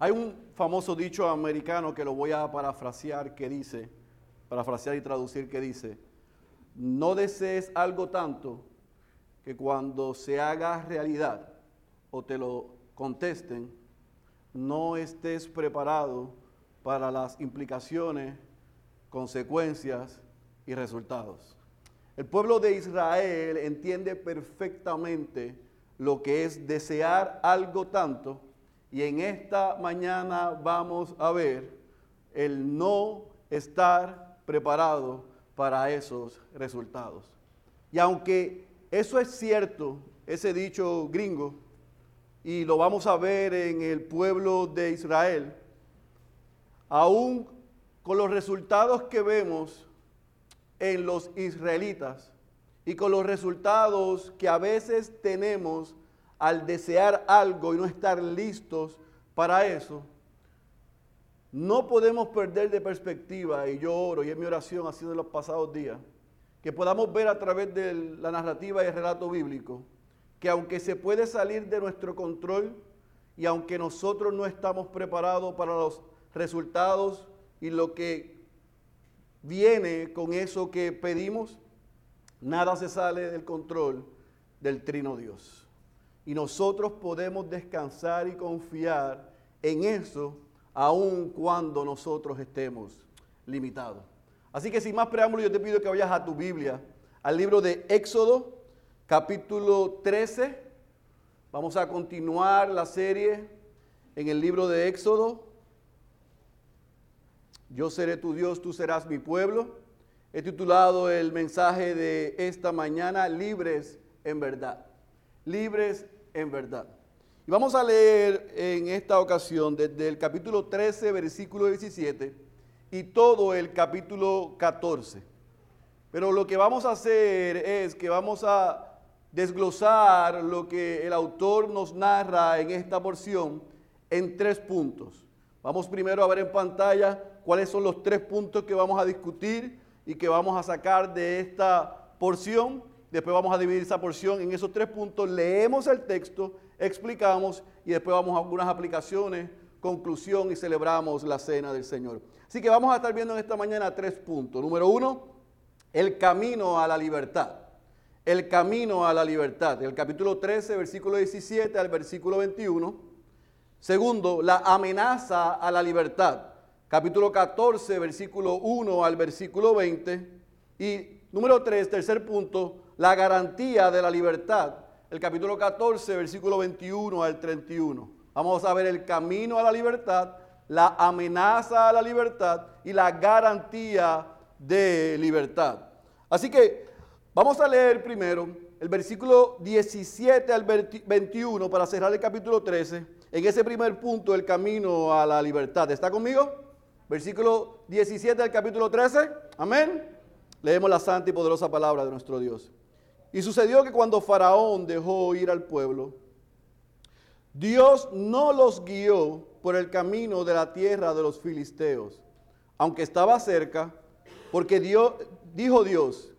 Hay un famoso dicho americano que lo voy a parafrasear que dice, parafrasear y traducir que dice, no desees algo tanto que cuando se haga realidad o te lo contesten, no estés preparado para las implicaciones, consecuencias y resultados. El pueblo de Israel entiende perfectamente lo que es desear algo tanto y en esta mañana vamos a ver el no estar preparado para esos resultados. Y aunque eso es cierto, ese dicho gringo, y lo vamos a ver en el pueblo de Israel, aún con los resultados que vemos en los israelitas y con los resultados que a veces tenemos al desear algo y no estar listos para eso, no podemos perder de perspectiva, y yo oro, y en mi oración ha sido en los pasados días, que podamos ver a través de la narrativa y el relato bíblico, que aunque se puede salir de nuestro control y aunque nosotros no estamos preparados para los resultados y lo que viene con eso que pedimos, nada se sale del control del trino Dios. Y nosotros podemos descansar y confiar en eso aun cuando nosotros estemos limitados. Así que sin más preámbulo, yo te pido que vayas a tu Biblia, al libro de Éxodo, capítulo 13. Vamos a continuar la serie en el libro de Éxodo. Yo seré tu Dios, tú serás mi pueblo. He titulado el mensaje de esta mañana, Libres en verdad. Libres en verdad. Y vamos a leer en esta ocasión desde el capítulo 13, versículo 17 y todo el capítulo 14. Pero lo que vamos a hacer es que vamos a desglosar lo que el autor nos narra en esta porción en tres puntos. Vamos primero a ver en pantalla cuáles son los tres puntos que vamos a discutir y que vamos a sacar de esta porción. Después vamos a dividir esa porción en esos tres puntos. Leemos el texto, explicamos y después vamos a algunas aplicaciones, conclusión y celebramos la cena del Señor. Así que vamos a estar viendo en esta mañana tres puntos. Número uno, el camino a la libertad el camino a la libertad. El capítulo 13, versículo 17 al versículo 21. Segundo, la amenaza a la libertad. Capítulo 14, versículo 1 al versículo 20. Y número 3, tercer punto, la garantía de la libertad. El capítulo 14, versículo 21 al 31. Vamos a ver el camino a la libertad, la amenaza a la libertad y la garantía de libertad. Así que Vamos a leer primero el versículo 17 al 21 para cerrar el capítulo 13. En ese primer punto, el camino a la libertad. ¿Está conmigo? Versículo 17 del capítulo 13. Amén. Leemos la santa y poderosa palabra de nuestro Dios. Y sucedió que cuando Faraón dejó ir al pueblo, Dios no los guió por el camino de la tierra de los filisteos, aunque estaba cerca, porque Dios, dijo Dios,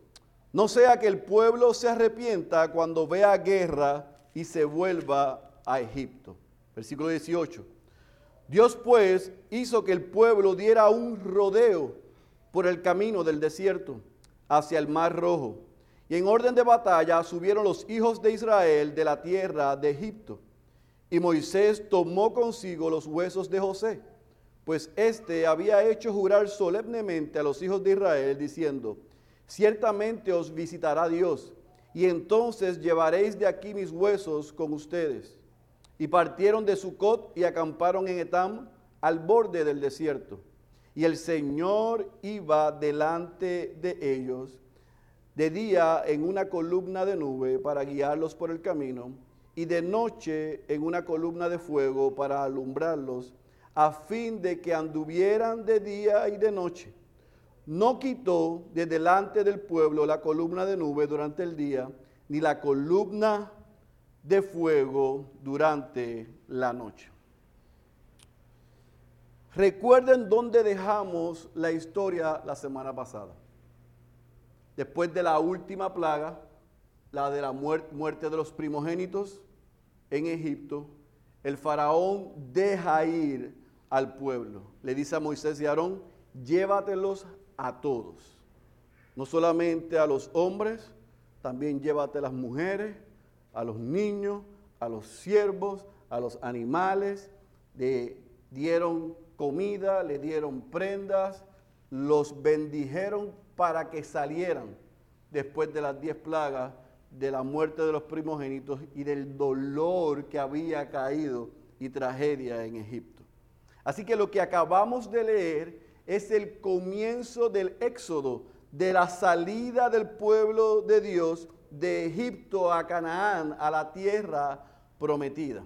no sea que el pueblo se arrepienta cuando vea guerra y se vuelva a Egipto. Versículo 18. Dios pues hizo que el pueblo diera un rodeo por el camino del desierto hacia el mar rojo. Y en orden de batalla subieron los hijos de Israel de la tierra de Egipto. Y Moisés tomó consigo los huesos de José, pues éste había hecho jurar solemnemente a los hijos de Israel, diciendo, ciertamente os visitará Dios, y entonces llevaréis de aquí mis huesos con ustedes. Y partieron de Sucot y acamparon en Etam, al borde del desierto. Y el Señor iba delante de ellos de día en una columna de nube para guiarlos por el camino, y de noche en una columna de fuego para alumbrarlos, a fin de que anduvieran de día y de noche no quitó de delante del pueblo la columna de nube durante el día, ni la columna de fuego durante la noche. Recuerden dónde dejamos la historia la semana pasada. Después de la última plaga, la de la muerte de los primogénitos en Egipto, el faraón deja ir al pueblo. Le dice a Moisés y a Aarón, llévatelos a todos. No solamente a los hombres, también llévate a las mujeres, a los niños, a los siervos, a los animales. Le dieron comida, le dieron prendas, los bendijeron para que salieran después de las diez plagas de la muerte de los primogénitos y del dolor que había caído y tragedia en Egipto. Así que lo que acabamos de leer es el comienzo del éxodo, de la salida del pueblo de Dios de Egipto a Canaán, a la tierra prometida.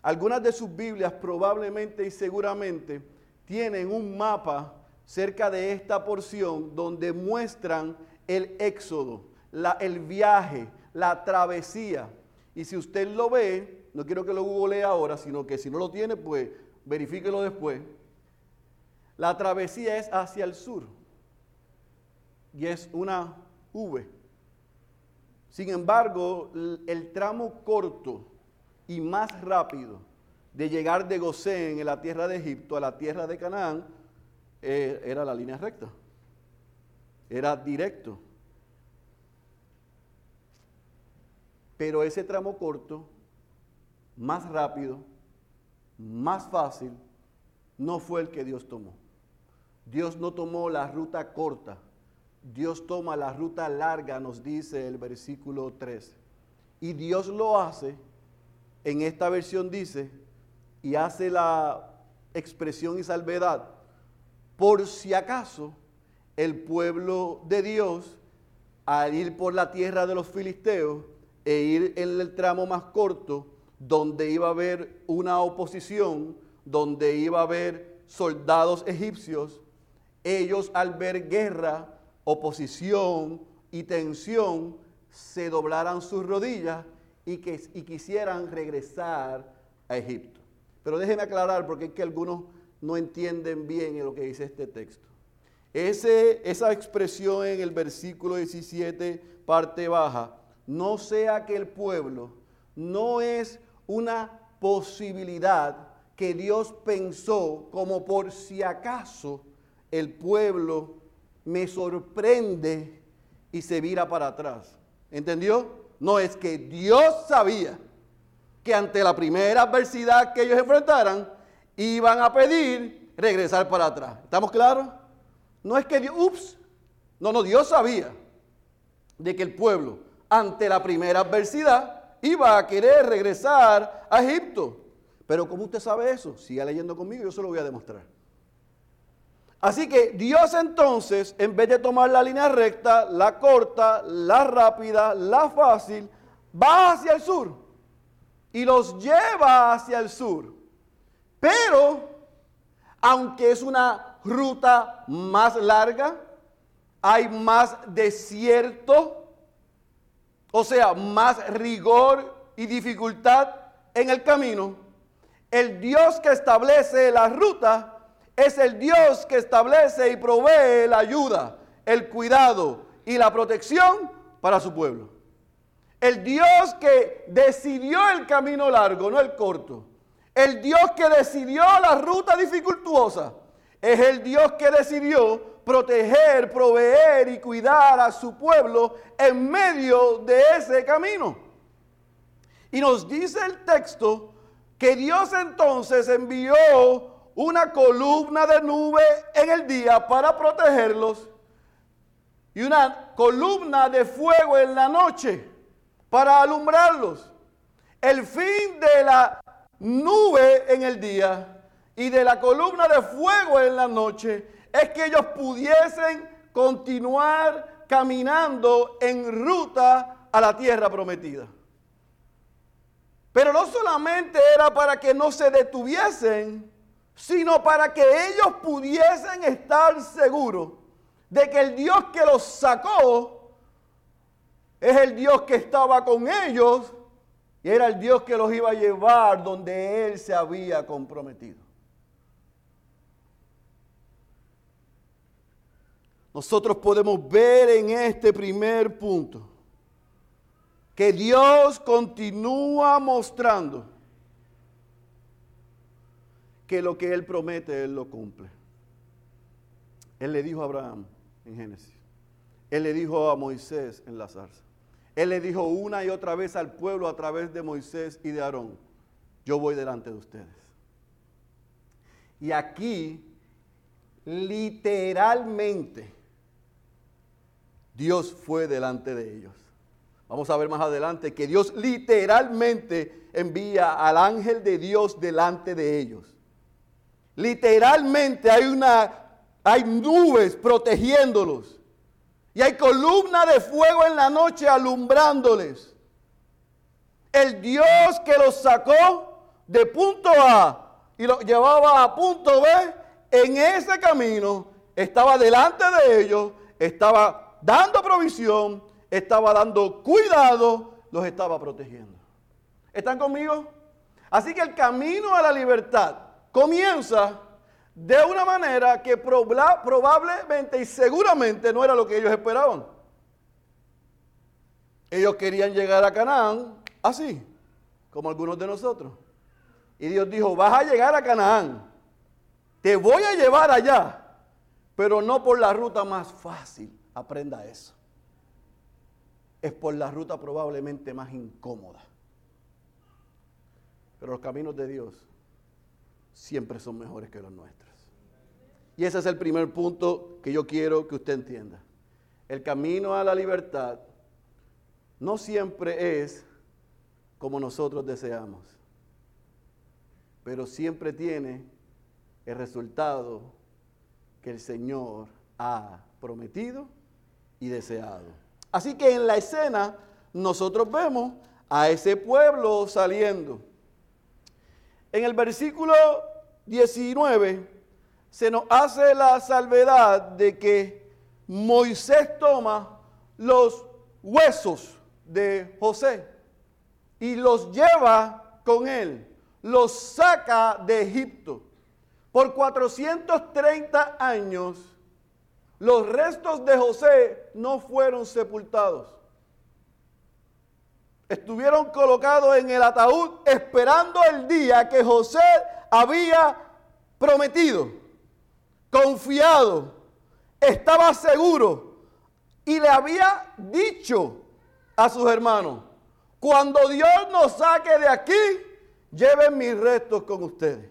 Algunas de sus Biblias probablemente y seguramente tienen un mapa cerca de esta porción donde muestran el éxodo, el viaje, la travesía. Y si usted lo ve, no quiero que lo googlee ahora, sino que si no lo tiene, pues verifíquelo después. La travesía es hacia el sur y es una V. Sin embargo, el tramo corto y más rápido de llegar de Gosén en la tierra de Egipto a la tierra de Canaán eh, era la línea recta. Era directo. Pero ese tramo corto, más rápido, más fácil, no fue el que Dios tomó. Dios no tomó la ruta corta, Dios toma la ruta larga, nos dice el versículo 3. Y Dios lo hace, en esta versión dice, y hace la expresión y salvedad, por si acaso el pueblo de Dios, al ir por la tierra de los filisteos, e ir en el tramo más corto, donde iba a haber una oposición, donde iba a haber soldados egipcios, ellos al ver guerra, oposición y tensión, se doblaran sus rodillas y, que, y quisieran regresar a Egipto. Pero déjenme aclarar porque es que algunos no entienden bien lo que dice este texto. Esa expresión en el versículo 17, parte baja, no sea que el pueblo no es una posibilidad que Dios pensó como por si acaso el pueblo me sorprende y se vira para atrás. ¿Entendió? No es que Dios sabía que ante la primera adversidad que ellos enfrentaran, iban a pedir regresar para atrás. ¿Estamos claros? No es que Dios, ups, no, no, Dios sabía de que el pueblo ante la primera adversidad, iba a querer regresar a Egipto. Pero ¿cómo usted sabe eso? Siga leyendo conmigo, yo se lo voy a demostrar. Así que Dios entonces, en vez de tomar la línea recta, la corta, la rápida, la fácil, va hacia el sur y los lleva hacia el sur. Pero, aunque es una ruta más larga, hay más desierto, o sea, más rigor y dificultad en el camino, el Dios que establece la ruta es el Dios que establece y provee la ayuda, el cuidado y la protección para su pueblo. El Dios que decidió el camino largo, no el corto. El Dios que decidió la ruta dificultuosa. Es el Dios que decidió proteger, proveer y cuidar a su pueblo en medio de ese camino. Y nos dice el texto que Dios entonces envió una columna de nube en el día para protegerlos y una columna de fuego en la noche para alumbrarlos. El fin de la nube en el día y de la columna de fuego en la noche es que ellos pudiesen continuar caminando en ruta a la tierra prometida. Pero no solamente era para que no se detuviesen, sino para que ellos pudiesen estar seguros de que el Dios que los sacó es el Dios que estaba con ellos y era el Dios que los iba a llevar donde Él se había comprometido. nosotros podemos ver en este primer punto que Dios continúa mostrando que lo que Él promete, Él lo cumple. Él le dijo a Abraham en Génesis. Él le dijo a Moisés en la zarza. Él le dijo una y otra vez al pueblo a través de Moisés y de Aarón, yo voy delante de ustedes. Y aquí, literalmente, Dios fue delante de ellos. Vamos a ver más adelante que Dios literalmente envía al ángel de Dios delante de ellos. Literalmente hay una hay nubes protegiéndolos. Y hay columna de fuego en la noche alumbrándoles. El Dios que los sacó de punto A y los llevaba a punto B, en ese camino estaba delante de ellos, estaba dando provisión, estaba dando cuidado, los estaba protegiendo. ¿Están conmigo? Así que el camino a la libertad comienza de una manera que probablemente y seguramente no era lo que ellos esperaban. Ellos querían llegar a Canaán así, como algunos de nosotros. Y Dios dijo, vas a llegar a Canaán, te voy a llevar allá, pero no por la ruta más fácil, aprenda eso. Es por la ruta probablemente más incómoda. Pero los caminos de Dios siempre son mejores que los nuestros. Y ese es el primer punto que yo quiero que usted entienda. El camino a la libertad no siempre es como nosotros deseamos, pero siempre tiene el resultado que el Señor ha prometido y deseado. Así que en la escena nosotros vemos a ese pueblo saliendo. En el versículo 19 se nos hace la salvedad de que Moisés toma los huesos de José y los lleva con él, los saca de Egipto. Por 430 años, los restos de José no fueron sepultados. Estuvieron colocados en el ataúd esperando el día que José había prometido confiado, estaba seguro y le había dicho a sus hermanos, cuando Dios nos saque de aquí, lleven mis restos con ustedes,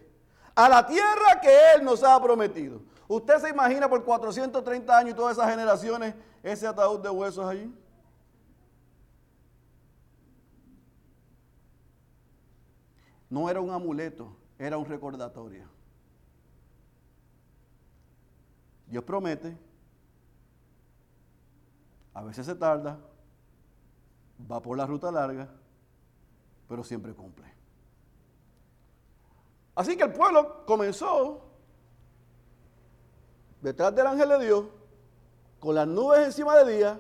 a la tierra que Él nos ha prometido. ¿Usted se imagina por 430 años y todas esas generaciones ese ataúd de huesos allí? No era un amuleto, era un recordatorio. Dios promete, a veces se tarda, va por la ruta larga, pero siempre cumple. Así que el pueblo comenzó detrás del ángel de Dios, con las nubes encima de día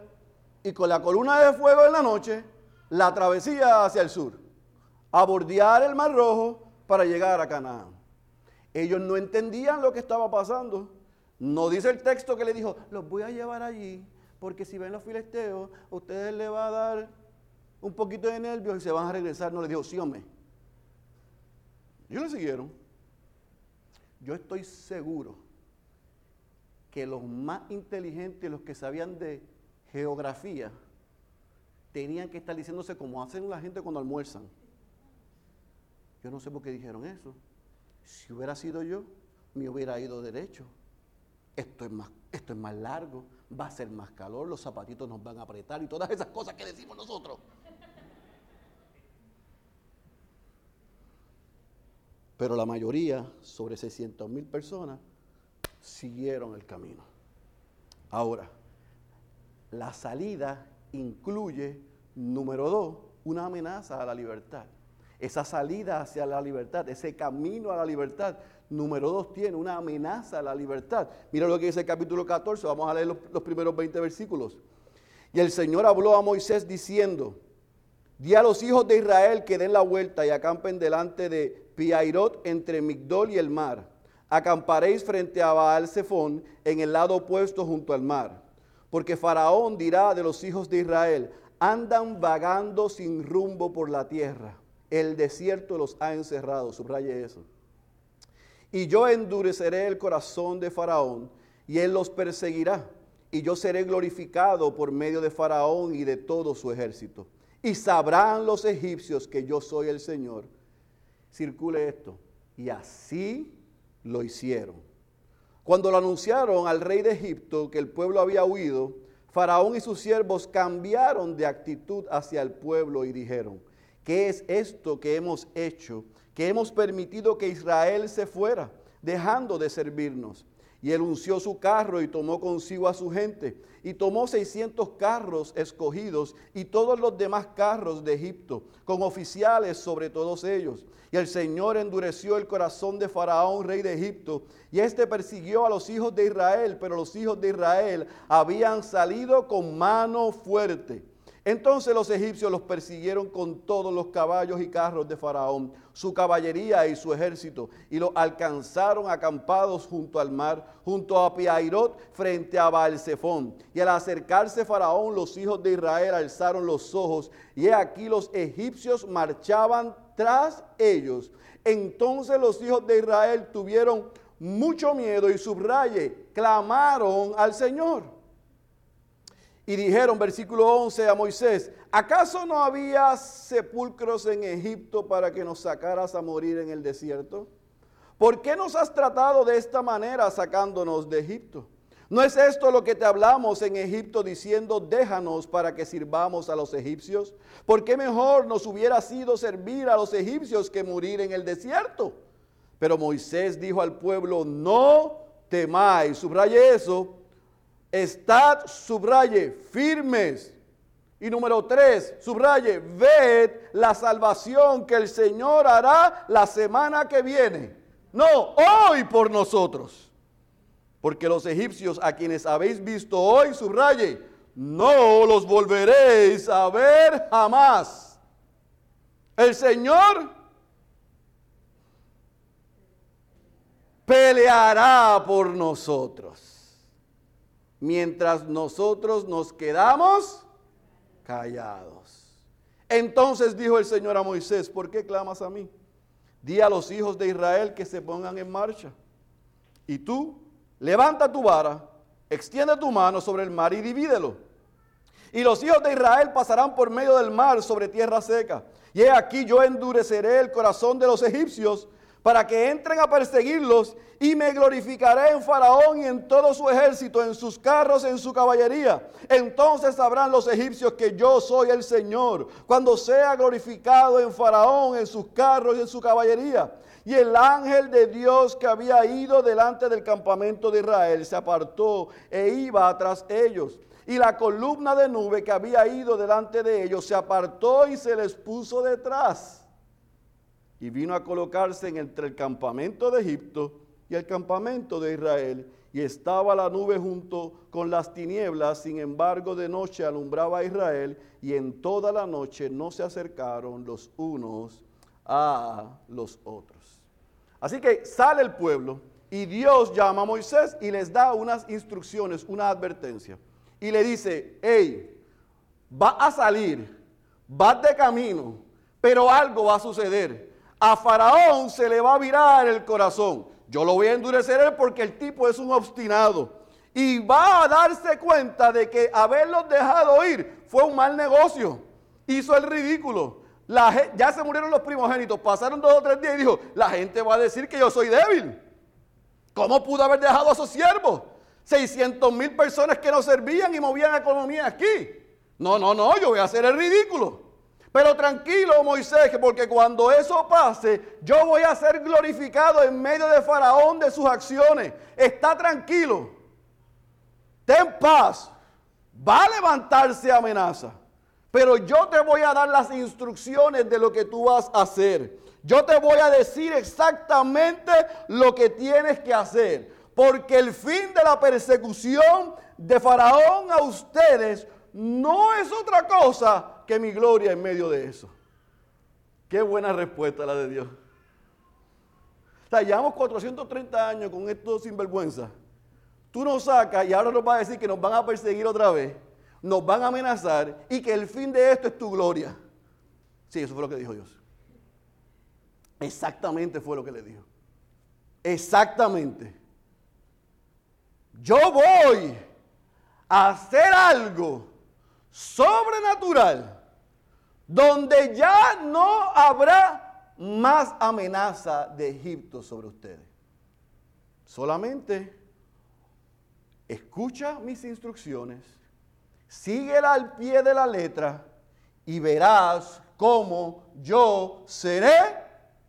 y con la columna de fuego en la noche, la travesía hacia el sur, a bordear el Mar Rojo para llegar a Canaán. Ellos no entendían lo que estaba pasando. No dice el texto que le dijo, los voy a llevar allí, porque si ven los filisteos, ustedes le va a dar un poquito de nervios y se van a regresar. No le dijo, sí, hombre. Ellos le siguieron. Yo estoy seguro que los más inteligentes, los que sabían de geografía, tenían que estar diciéndose como hacen la gente cuando almuerzan. Yo no sé por qué dijeron eso. Si hubiera sido yo, me hubiera ido derecho esto es, más, esto es más largo, va a ser más calor, los zapatitos nos van a apretar y todas esas cosas que decimos nosotros. Pero la mayoría, sobre 600 mil personas, siguieron el camino. Ahora, la salida incluye, número dos, una amenaza a la libertad. Esa salida hacia la libertad, ese camino a la libertad, Número dos, tiene una amenaza a la libertad. Mira lo que dice el capítulo 14, vamos a leer los, primeros 20 versículos. Y el Señor habló a Moisés diciendo, di a los hijos de Israel que den la vuelta y acampen delante de Piairot entre Migdol y el mar. Acamparéis frente a Baal Zephón en el lado opuesto junto al mar. Porque Faraón dirá de los hijos de Israel, andan vagando sin rumbo por la tierra. El desierto los ha encerrado. Subraye eso Y yo endureceré el corazón de Faraón, y él los perseguirá. Y yo seré glorificado por medio de Faraón y de todo su ejército. Y sabrán los egipcios que yo soy el Señor. Circule esto. Y así lo hicieron. Cuando lo anunciaron al rey de Egipto que el pueblo había huido, Faraón y sus siervos cambiaron de actitud hacia el pueblo y dijeron, ¿qué es esto que hemos hecho? Que hemos permitido que Israel se fuera, dejando de servirnos. Y él unció su carro y tomó consigo a su gente. Y tomó 600 carros escogidos y todos los demás carros de Egipto, con oficiales sobre todos ellos. Y el Señor endureció el corazón de Faraón, rey de Egipto, y éste persiguió a los hijos de Israel, pero los hijos de Israel habían salido con mano fuerte. Entonces los egipcios los persiguieron con todos los caballos y carros de Faraón, su caballería y su ejército, y los alcanzaron acampados junto al mar, junto a Piairot, frente a Baalsefón. Y al acercarse Faraón, los hijos de Israel alzaron los ojos, y he aquí los egipcios marchaban tras ellos. Entonces los hijos de Israel tuvieron mucho miedo y subraye, clamaron al Señor. Y dijeron, versículo 11, a Moisés, ¿acaso no había sepulcros en Egipto para que nos sacaras a morir en el desierto? ¿Por qué nos has tratado de esta manera sacándonos de Egipto? ¿No es esto lo que te hablamos en Egipto diciendo, déjanos para que sirvamos a los egipcios? ¿Por qué mejor nos hubiera sido servir a los egipcios que morir en el desierto? Pero Moisés dijo al pueblo, no temáis, subraye eso, Estad, subraye, firmes. Y número tres, subraye, ved la salvación que el Señor hará la semana que viene. No, hoy por nosotros. Porque los egipcios a quienes habéis visto hoy, subraye, no los volveréis a ver jamás. El Señor peleará por nosotros mientras nosotros nos quedamos callados. Entonces dijo el Señor a Moisés, ¿por qué clamas a mí? Di a los hijos de Israel que se pongan en marcha. Y tú, levanta tu vara, extiende tu mano sobre el mar y divídelo. Y los hijos de Israel pasarán por medio del mar sobre tierra seca. Y he aquí yo endureceré el corazón de los egipcios para que entren a perseguirlos y me glorificaré en Faraón y en todo su ejército, en sus carros, en su caballería. Entonces sabrán los egipcios que yo soy el Señor, cuando sea glorificado en Faraón, en sus carros y en su caballería. Y el ángel de Dios que había ido delante del campamento de Israel se apartó e iba tras ellos. Y la columna de nube que había ido delante de ellos se apartó y se les puso detrás y vino a colocarse entre el campamento de Egipto y el campamento de Israel. Y estaba la nube junto con las tinieblas, sin embargo de noche alumbraba a Israel y en toda la noche no se acercaron los unos a los otros. Así que sale el pueblo y Dios llama a Moisés y les da unas instrucciones, una advertencia. Y le dice, hey, va a salir, va de camino, pero algo va a suceder a Faraón se le va a virar el corazón. Yo lo voy a endurecer él porque el tipo es un obstinado. Y va a darse cuenta de que haberlos dejado ir fue un mal negocio. Hizo el ridículo. ya se murieron los primogénitos. Pasaron dos o tres días y dijo, la gente va a decir que yo soy débil. ¿Cómo pudo haber dejado a sus siervos? 600 mil personas que no servían y movían la economía aquí. No, no, no, yo voy a hacer el ridículo. Pero tranquilo, Moisés, porque cuando eso pase, yo voy a ser glorificado en medio de Faraón de sus acciones. Está tranquilo. Ten paz. Va a levantarse amenaza. Pero yo te voy a dar las instrucciones de lo que tú vas a hacer. Yo te voy a decir exactamente lo que tienes que hacer. Porque el fin de la persecución de Faraón a ustedes no es otra cosa que mi gloria en medio de eso. Qué buena respuesta la de Dios. O llevamos 430 años con esto sinvergüenza. Tú nos sacas y ahora nos vas a decir que nos van a perseguir otra vez, nos van a amenazar y que el fin de esto es tu gloria. Sí, eso fue lo que dijo Dios. Exactamente fue lo que le dijo. exactamente, yo voy a hacer algo sobrenatural donde ya no habrá más amenaza de Egipto sobre ustedes. Solamente escucha mis instrucciones, síguela al pie de la letra y verás cómo yo seré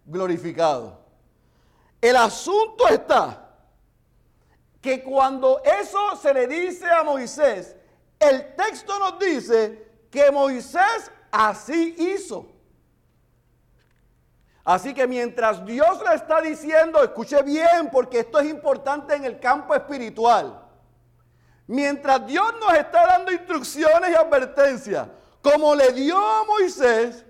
glorificado. El asunto está que cuando eso se le dice a Moisés, el texto nos dice que Moisés así hizo. Así que mientras Dios le está diciendo, escuche bien, porque esto es importante en el campo espiritual. Mientras Dios nos está dando instrucciones y advertencias, como le dio a Moisés,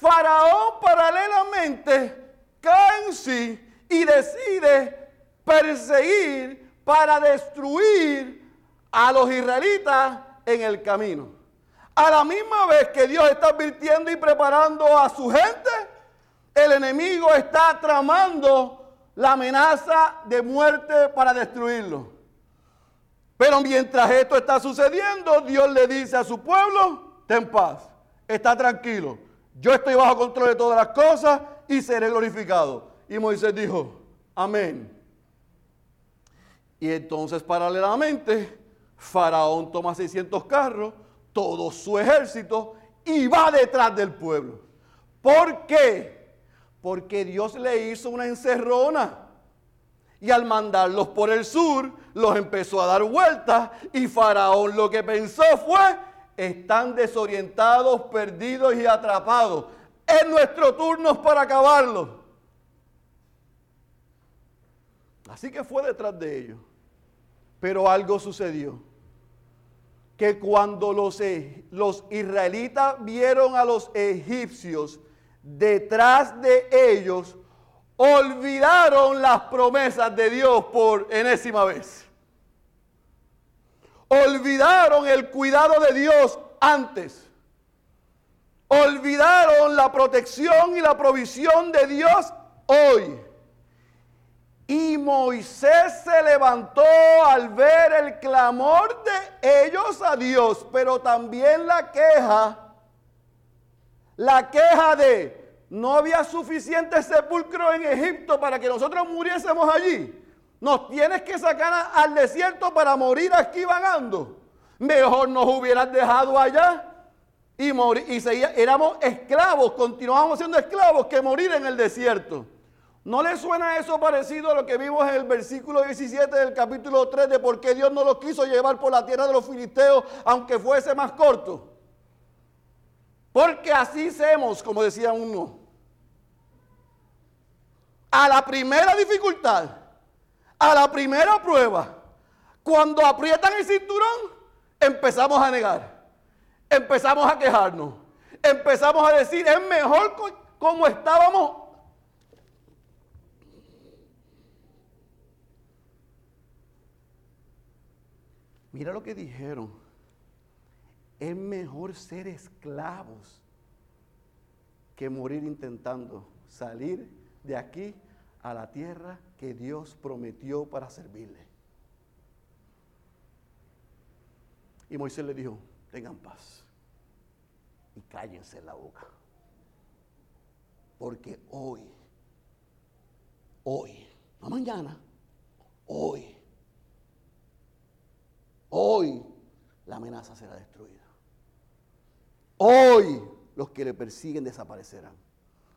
Faraón paralelamente cae en sí y decide perseguir para destruir a los israelitas en el camino. A la misma vez que Dios está advirtiendo y preparando a su gente, el enemigo está tramando la amenaza de muerte para destruirlo. Pero mientras esto está sucediendo, Dios le dice a su pueblo, ten paz, está tranquilo, yo estoy bajo control de todas las cosas y seré glorificado. Y Moisés dijo, amén. Y entonces paralelamente, Faraón toma 600 carros, todo su ejército y va detrás del pueblo. ¿Por qué? Porque Dios le hizo una encerrona. Y al mandarlos por el sur, los empezó a dar vueltas y Faraón lo que pensó fue, están desorientados, perdidos y atrapados. Es nuestro turno para acabarlos. Así que fue detrás de ellos. Pero algo sucedió. Que cuando los, e, los israelitas vieron a los egipcios detrás de ellos, olvidaron las promesas de Dios por enésima vez. Olvidaron el cuidado de Dios antes. Olvidaron la protección y la provisión de Dios hoy. Y Moisés se levantó al ver el clamor de ellos a Dios, pero también la queja, la queja de no había suficiente sepulcro en Egipto para que nosotros muriésemos allí. Nos tienes que sacar al desierto para morir aquí vagando. Mejor nos hubieras dejado allá y morir. Y éramos esclavos, continuábamos siendo esclavos que morir en el desierto. ¿No le suena eso parecido a lo que vimos en el versículo 17 del capítulo 3 de por qué Dios no los quiso llevar por la tierra de los filisteos aunque fuese más corto? Porque así hacemos, como decía uno. A la primera dificultad, a la primera prueba, cuando aprietan el cinturón, empezamos a negar, empezamos a quejarnos, empezamos a decir, es mejor como estábamos. Mira lo que dijeron, es mejor ser esclavos que morir intentando salir de aquí a la tierra que Dios prometió para servirle. Y Moisés le dijo, tengan paz y cállense la boca. Porque hoy, hoy, no mañana, hoy, hoy la amenaza será destruida. Hoy los que le persiguen desaparecerán.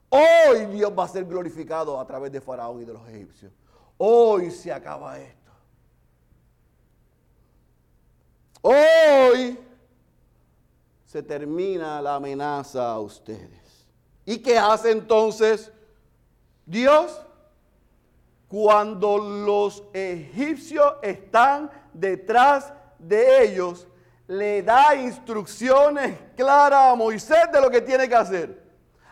Hoy Dios va a ser glorificado a través de Faraón y de los egipcios. Hoy se acaba esto. Hoy se termina la amenaza a ustedes. ¿Y qué hace entonces Dios? Cuando los egipcios están detrás de ellos, le da instrucciones claras a Moisés de lo que tiene que hacer.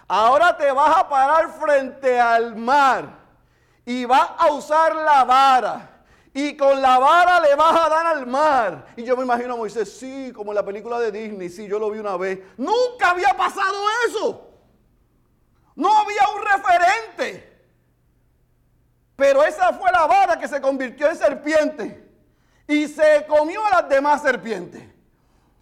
Ahora te vas a parar frente al mar y vas a usar la vara. Y con la vara le vas a dar al mar. Y yo me imagino a Moisés, sí, como en la película de Disney, sí, yo lo vi una vez. Nunca había pasado eso. No había un referente. Pero esa fue la vara que se convirtió en serpiente y se comió a las demás serpientes.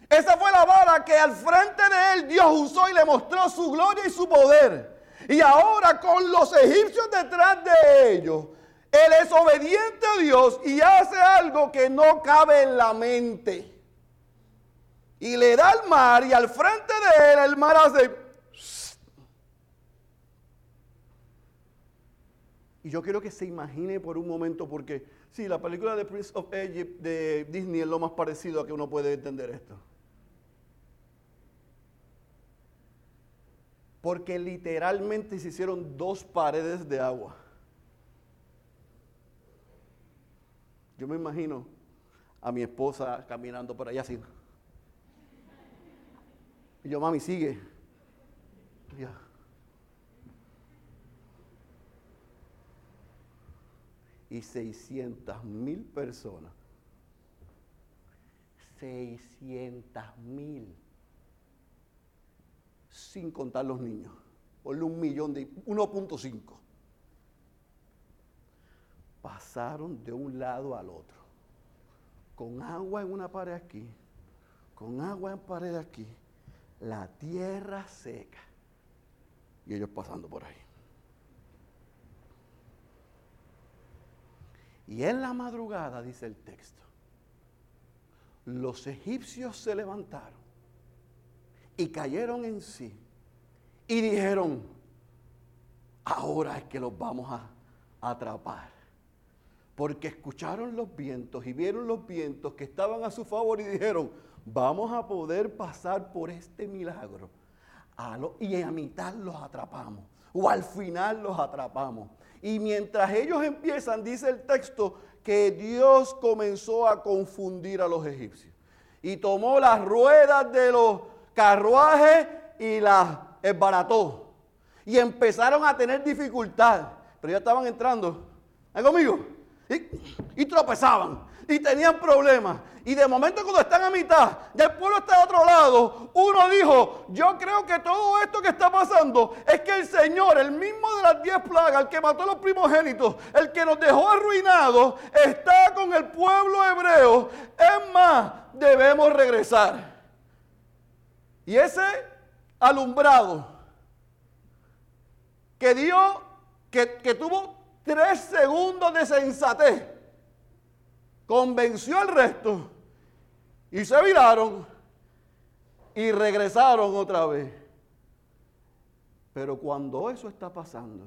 Esa fue la vara que al frente de él Dios usó y le mostró su gloria y su poder. Y ahora con los egipcios detrás de ellos, él es obediente a Dios y hace algo que no cabe en la mente. Y le da al mar y al frente de él el mar hace... Y yo quiero que se imagine por un momento porque, sí, la película de Prince of Egypt de Disney es lo más parecido a que uno puede entender esto. Porque literalmente se hicieron dos paredes de agua. Yo me imagino a mi esposa caminando por allá así. Y yo, mami, sigue. Ya. Y 600 mil personas. 600 mil sin contar los niños. Ponle un millón de 1.5. Pasaron de un lado al otro. Con agua en una pared aquí, con agua en pared aquí, la tierra seca. Y ellos pasando por ahí. Y en la madrugada, dice el texto, los egipcios se levantaron y cayeron en sí y dijeron, ahora es que los vamos a atrapar. Porque escucharon los vientos y vieron los vientos que estaban a su favor y dijeron, vamos a poder pasar por este milagro. y a mitad los atrapamos. O al final los atrapamos. Y mientras ellos empiezan, dice el texto, que Dios comenzó a confundir a los egipcios. Y tomó las ruedas de los carruaje y las esbarató. Y empezaron a tener dificultad. Pero ya estaban entrando. ¿Ahí conmigo? Y, tropezaban. Y tenían problemas. Y de momento cuando están a mitad, ya el pueblo está de otro lado, uno dijo, yo creo que todo esto que está pasando es que el Señor, el mismo de las diez plagas, el que mató a los primogénitos, el que nos dejó arruinados, está con el pueblo hebreo. Es más, debemos regresar. Y ese alumbrado que dio, que, tuvo tres segundos de sensatez, convenció al resto y se viraron y regresaron otra vez. Pero cuando eso está pasando,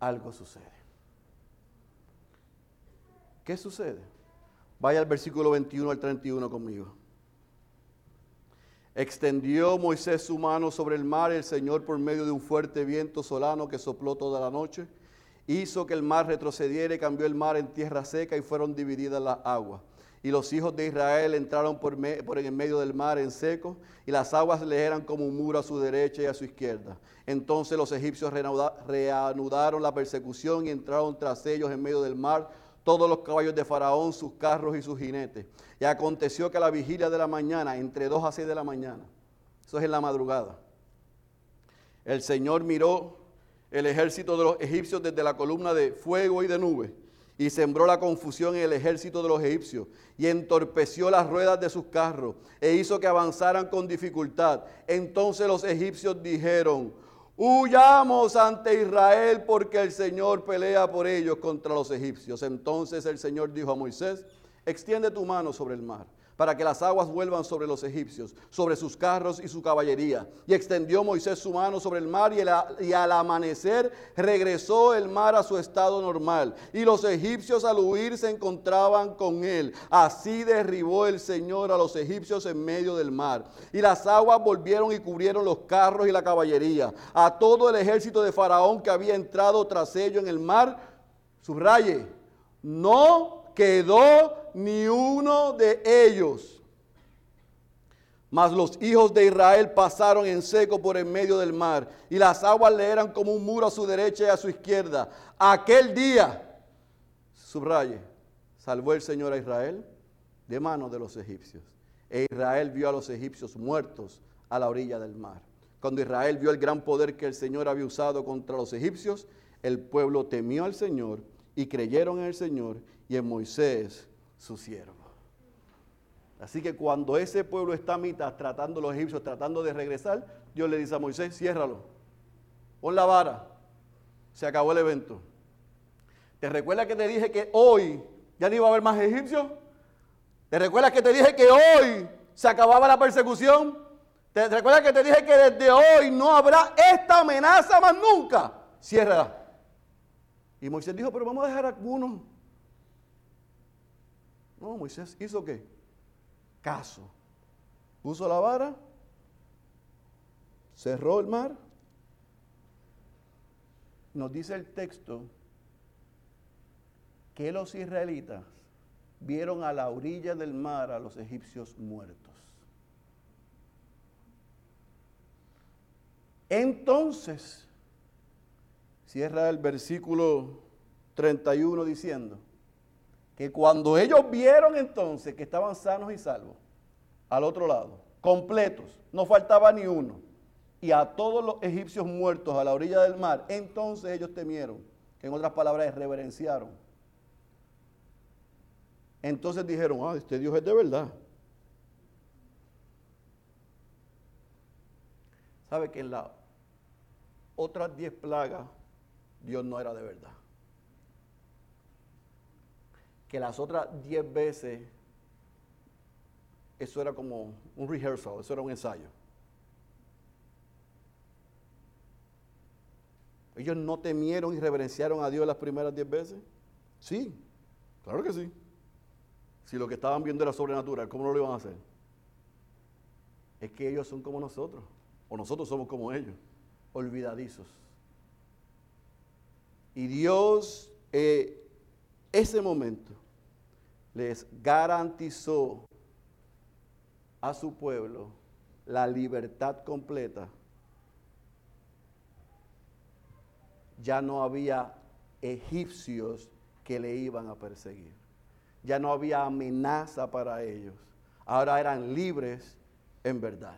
algo sucede. ¿Qué sucede? Vaya al versículo 21 al 31 conmigo. Extendió Moisés su mano sobre el mar, el Señor por medio de un fuerte viento solano que sopló toda la noche, hizo que el mar retrocediera y cambió el mar en tierra seca y fueron divididas las aguas. Y los hijos de Israel entraron por, en medio del mar en seco, y las aguas le eran como un muro a su derecha y a su izquierda. Entonces los egipcios reanudaron la persecución y entraron tras ellos en medio del mar todos los caballos de Faraón, sus carros y sus jinetes. Y aconteció que a la vigilia de la mañana, entre 2 a 6 de la mañana, eso es en la madrugada, el Señor miró el ejército de los egipcios desde la columna de fuego y de nube y sembró la confusión en el ejército de los egipcios y entorpeció las ruedas de sus carros e hizo que avanzaran con dificultad. Entonces los egipcios dijeron, Huyamos ante Israel porque el Señor pelea por ellos contra los egipcios. Entonces el Señor dijo a Moisés, extiende tu mano sobre el mar para que las aguas vuelvan sobre los egipcios, sobre sus carros y su caballería. Y extendió Moisés su mano sobre el mar y, al amanecer regresó el mar a su estado normal. Y los egipcios al huir se encontraban con él. Así derribó el Señor a los egipcios en medio del mar. Y las aguas volvieron y cubrieron los carros y la caballería. A todo el ejército de Faraón que había entrado tras ello en el mar, subraye, no quedó ni uno de ellos. Mas los hijos de Israel pasaron en seco por en medio del mar, y las aguas le eran como un muro a su derecha y a su izquierda. Aquel día, subraye, salvó el Señor a Israel de manos de los egipcios. E Israel vio a los egipcios muertos a la orilla del mar. Cuando Israel vio el gran poder que el Señor había usado contra los egipcios, el pueblo temió al Señor y creyeron en el Señor y en Moisés, su siervo. Así que cuando ese pueblo está a mitad tratando los egipcios, tratando de regresar, Dios le dice a Moisés, ciérralo, pon la vara, se acabó el evento. ¿Te recuerdas que te dije que hoy ya no iba a haber más egipcios? ¿Te recuerdas que te dije que hoy se acababa la persecución? ¿Te recuerdas que te dije que desde hoy no habrá esta amenaza más nunca? Cierra. Y Moisés dijo, pero vamos a dejar algunos. No, Moisés hizo qué? Caso. Puso la vara, cerró el mar. Nos dice el texto que los israelitas vieron a la orilla del mar a los egipcios muertos. Entonces, cierra el versículo 31 diciendo que cuando ellos vieron entonces que estaban sanos y salvos, al otro lado, completos, no faltaba ni uno, y a todos los egipcios muertos a la orilla del mar, entonces ellos temieron, que en otras palabras reverenciaron. Entonces dijeron, ah, este Dios es de verdad. ¿Sabe que en las otras diez plagas Dios no era de verdad? Que las otras diez veces eso era como un rehearsal, eso era un ensayo. Ellos no temieron y reverenciaron a Dios las primeras diez veces. Sí, claro que sí. Si lo que estaban viendo era sobrenatural, ¿cómo no lo iban a hacer? Es que ellos son como nosotros, o nosotros somos como ellos, olvidadizos. Y Dios, eh, ese momento, les garantizó a su pueblo la libertad completa. Ya no había egipcios que le iban a perseguir ya no había amenaza para ellos. Ahora eran libres en verdad.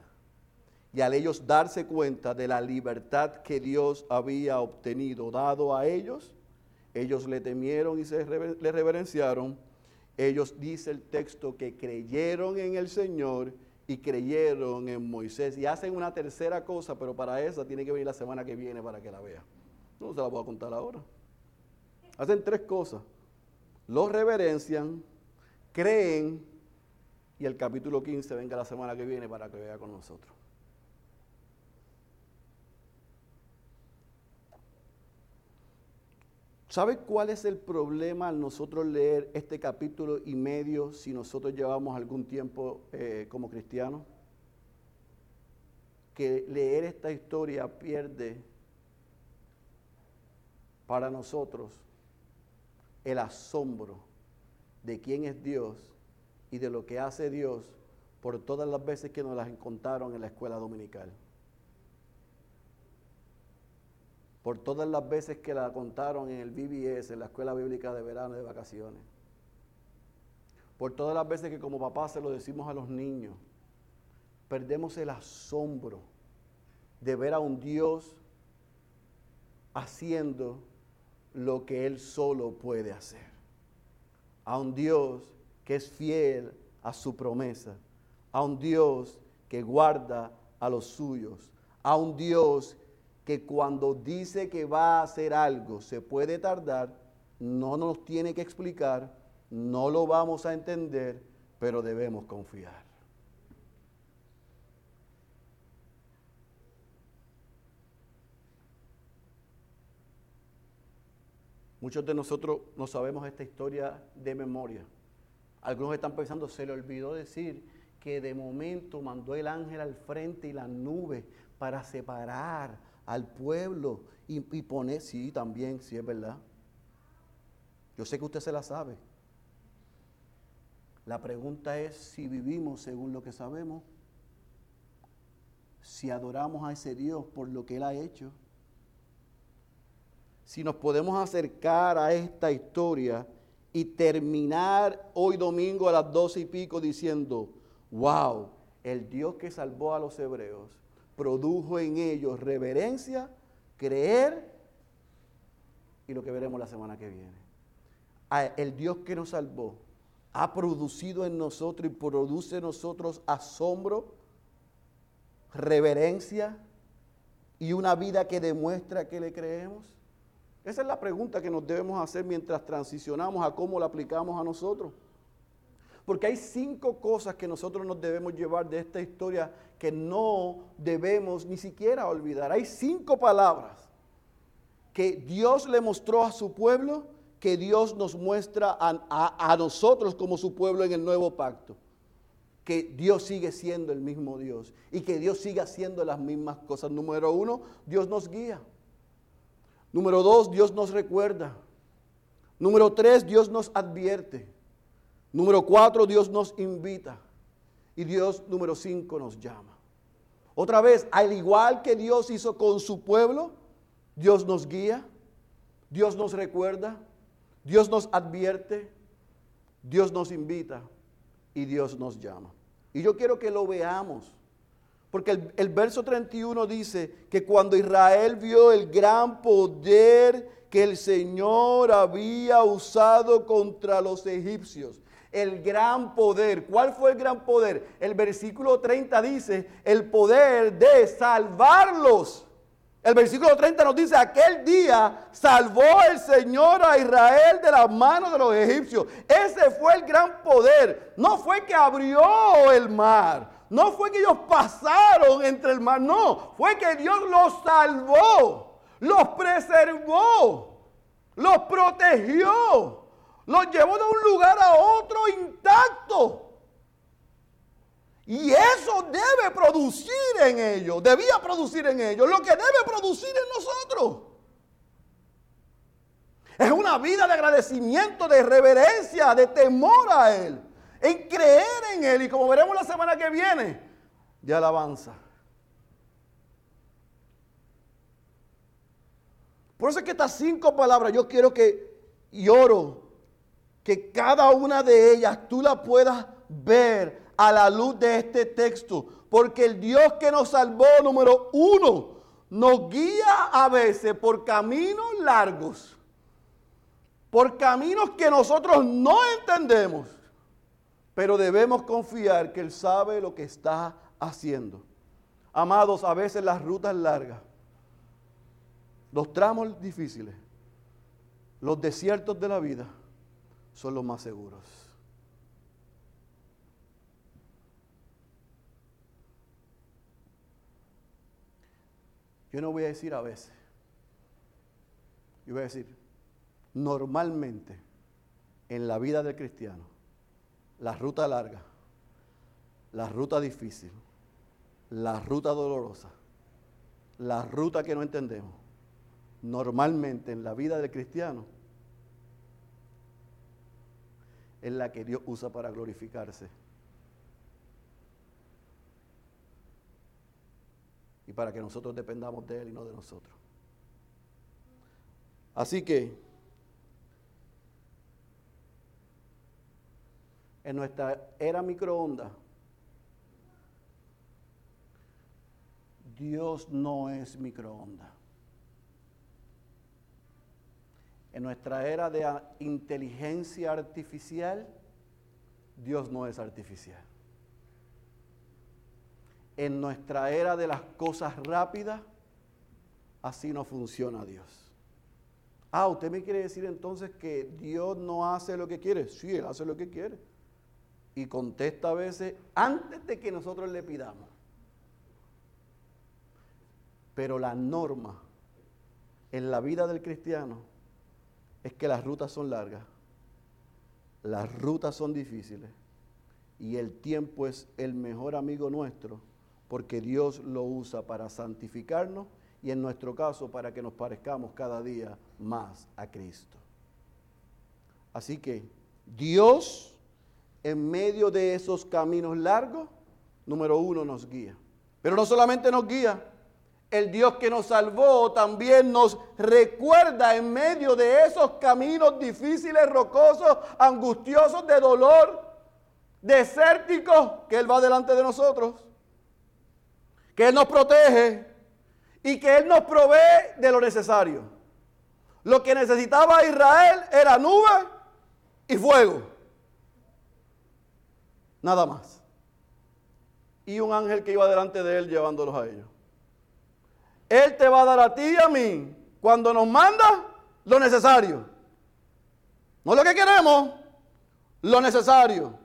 Y al ellos darse cuenta de la libertad que Dios había obtenido, dado a ellos, ellos le temieron y se le reverenciaron. Ellos, dice el texto, que creyeron en el Señor y creyeron en Moisés. Y hacen una tercera cosa, pero para esa tiene que venir la semana que viene para que la vea. No se la voy a contar ahora. Hacen tres cosas los reverencian, creen y el capítulo 15 venga la semana que viene para que vea con nosotros. ¿Sabe cuál es el problema al nosotros leer este capítulo y medio si nosotros llevamos algún tiempo eh, como cristianos? Que leer esta historia pierde para nosotros el asombro de quién es Dios y de lo que hace Dios por todas las veces que nos las encontraron en la escuela dominical. Por todas las veces que la contaron en el BBS, en la escuela bíblica de verano y de vacaciones. Por todas las veces que como papá se lo decimos a los niños. Perdemos el asombro de ver a un Dios haciendo lo que Él solo puede hacer. A un Dios que es fiel a su promesa. A un Dios que guarda a los suyos. A un Dios que cuando dice que va a hacer algo se puede tardar, no nos tiene que explicar, no lo vamos a entender, pero debemos confiar. Muchos de nosotros no sabemos esta historia de memoria. Algunos están pensando, se le olvidó decir que de momento mandó el ángel al frente y la nube para separar al pueblo y, poner, sí, también, sí es verdad. Yo sé que usted se la sabe. La pregunta es si vivimos según lo que sabemos, si adoramos a ese Dios por lo que Él ha hecho si nos podemos acercar a esta historia y terminar hoy domingo a las doce y pico diciendo, wow, el Dios que salvó a los hebreos produjo en ellos reverencia, creer y lo que veremos la semana que viene. El Dios que nos salvó ha producido en nosotros y produce en nosotros asombro, reverencia y una vida que demuestra que le creemos. Esa es la pregunta que nos debemos hacer mientras transicionamos a cómo la aplicamos a nosotros. Porque hay cinco cosas que nosotros nos debemos llevar de esta historia que no debemos ni siquiera olvidar. Hay cinco palabras que Dios le mostró a su pueblo, que Dios nos muestra a, nosotros como su pueblo en el nuevo pacto. Que Dios sigue siendo el mismo Dios y que Dios sigue haciendo las mismas cosas. Número uno, Dios nos guía. Número dos, Dios nos recuerda. Número tres, Dios nos advierte. Número cuatro, Dios nos invita. Y Dios, número cinco, nos llama. Otra vez, al igual que Dios hizo con su pueblo, Dios nos guía, Dios nos recuerda, Dios nos advierte, Dios nos invita y Dios nos llama. Y yo quiero que lo veamos. Porque el, el, verso 31 dice que cuando Israel vio el gran poder que el Señor había usado contra los egipcios, el gran poder. ¿Cuál fue el gran poder? El versículo 30 dice, el poder de salvarlos. El versículo 30 nos dice, aquel día salvó el Señor a Israel de las manos de los egipcios. Ese fue el gran poder. No fue que abrió el mar. No fue que ellos pasaron entre el mar. No, fue que Dios los salvó. Los preservó. Los protegió. Los llevó de un lugar a otro intacto. Y eso debe producir en ellos, debía producir en ellos, lo que debe producir en nosotros. Es una vida de agradecimiento, de reverencia, de temor a Él, en creer en Él. Y como veremos la semana que viene, de alabanza. Por eso es que estas cinco palabras yo quiero que, y oro, que cada una de ellas tú la puedas ver a la luz de este texto. Porque el Dios que nos salvó, número uno, nos guía a veces por caminos largos. Por caminos que nosotros no entendemos. Pero debemos confiar que Él sabe lo que está haciendo. Amados, a veces las rutas largas, los tramos difíciles, los desiertos de la vida, son los más seguros. Yo no voy a decir a veces. Yo voy a decir, normalmente en la vida del cristiano, la ruta larga, la ruta difícil, la ruta dolorosa, la ruta que no entendemos, normalmente en la vida del cristiano es la que Dios usa para glorificarse. Y para que nosotros dependamos de Él y no de nosotros. Así que, en nuestra era microondas, Dios no es microondas. En nuestra era de inteligencia artificial, Dios no es artificial. En nuestra era de las cosas rápidas, así no funciona Dios. Ah, ¿usted me quiere decir entonces que Dios no hace lo que quiere? Sí, Él hace lo que quiere. Y contesta a veces antes de que nosotros le pidamos. Pero la norma en la vida del cristiano es que las rutas son largas, las rutas son difíciles y el tiempo es el mejor amigo nuestro porque Dios lo usa para santificarnos y en nuestro caso para que nos parezcamos cada día más a Cristo. Así que Dios en medio de esos caminos largos, número uno nos guía. Pero no solamente nos guía, el Dios que nos salvó también nos recuerda en medio de esos caminos difíciles, rocosos, angustiosos de dolor. desérticos, que Él va delante de nosotros, que Él nos protege y que Él nos provee de lo necesario. Lo que necesitaba Israel era nube y fuego. Nada más. Y un ángel que iba delante de él llevándolos a ellos. Él te va a dar a ti y a mí cuando nos manda lo necesario. No lo que queremos, lo necesario.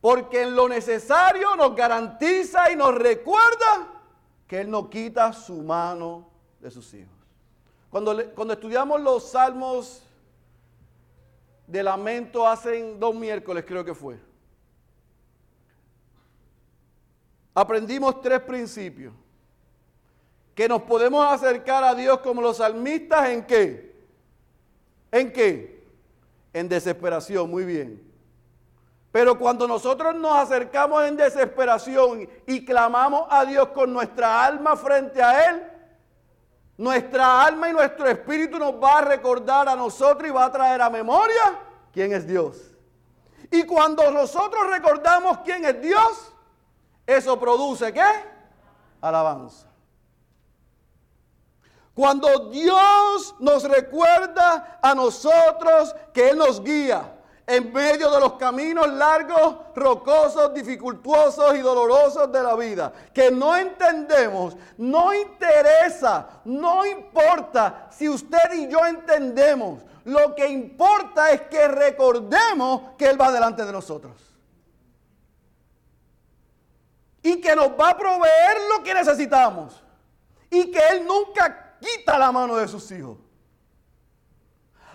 Porque en lo necesario nos garantiza y nos recuerda que Él no quita su mano de sus hijos. Cuando, cuando estudiamos los salmos de lamento hace dos miércoles, creo que fue, aprendimos tres principios. Que nos podemos acercar a Dios como los salmistas en qué? ¿En qué? En desesperación, muy bien. Pero cuando nosotros nos acercamos en desesperación y clamamos a Dios con nuestra alma frente a Él, nuestra alma y nuestro espíritu nos va a recordar a nosotros y va a traer a memoria quién es Dios. Y cuando nosotros recordamos quién es Dios, eso produce qué? Alabanza. Cuando Dios nos recuerda a nosotros que Él nos guía en medio de los caminos largos, rocosos, dificultuosos y dolorosos de la vida, que no entendemos, no interesa, no importa si usted y yo entendemos, lo que importa es que recordemos que Él va delante de nosotros. Y que nos va a proveer lo que necesitamos. Y que Él nunca quita la mano de sus hijos.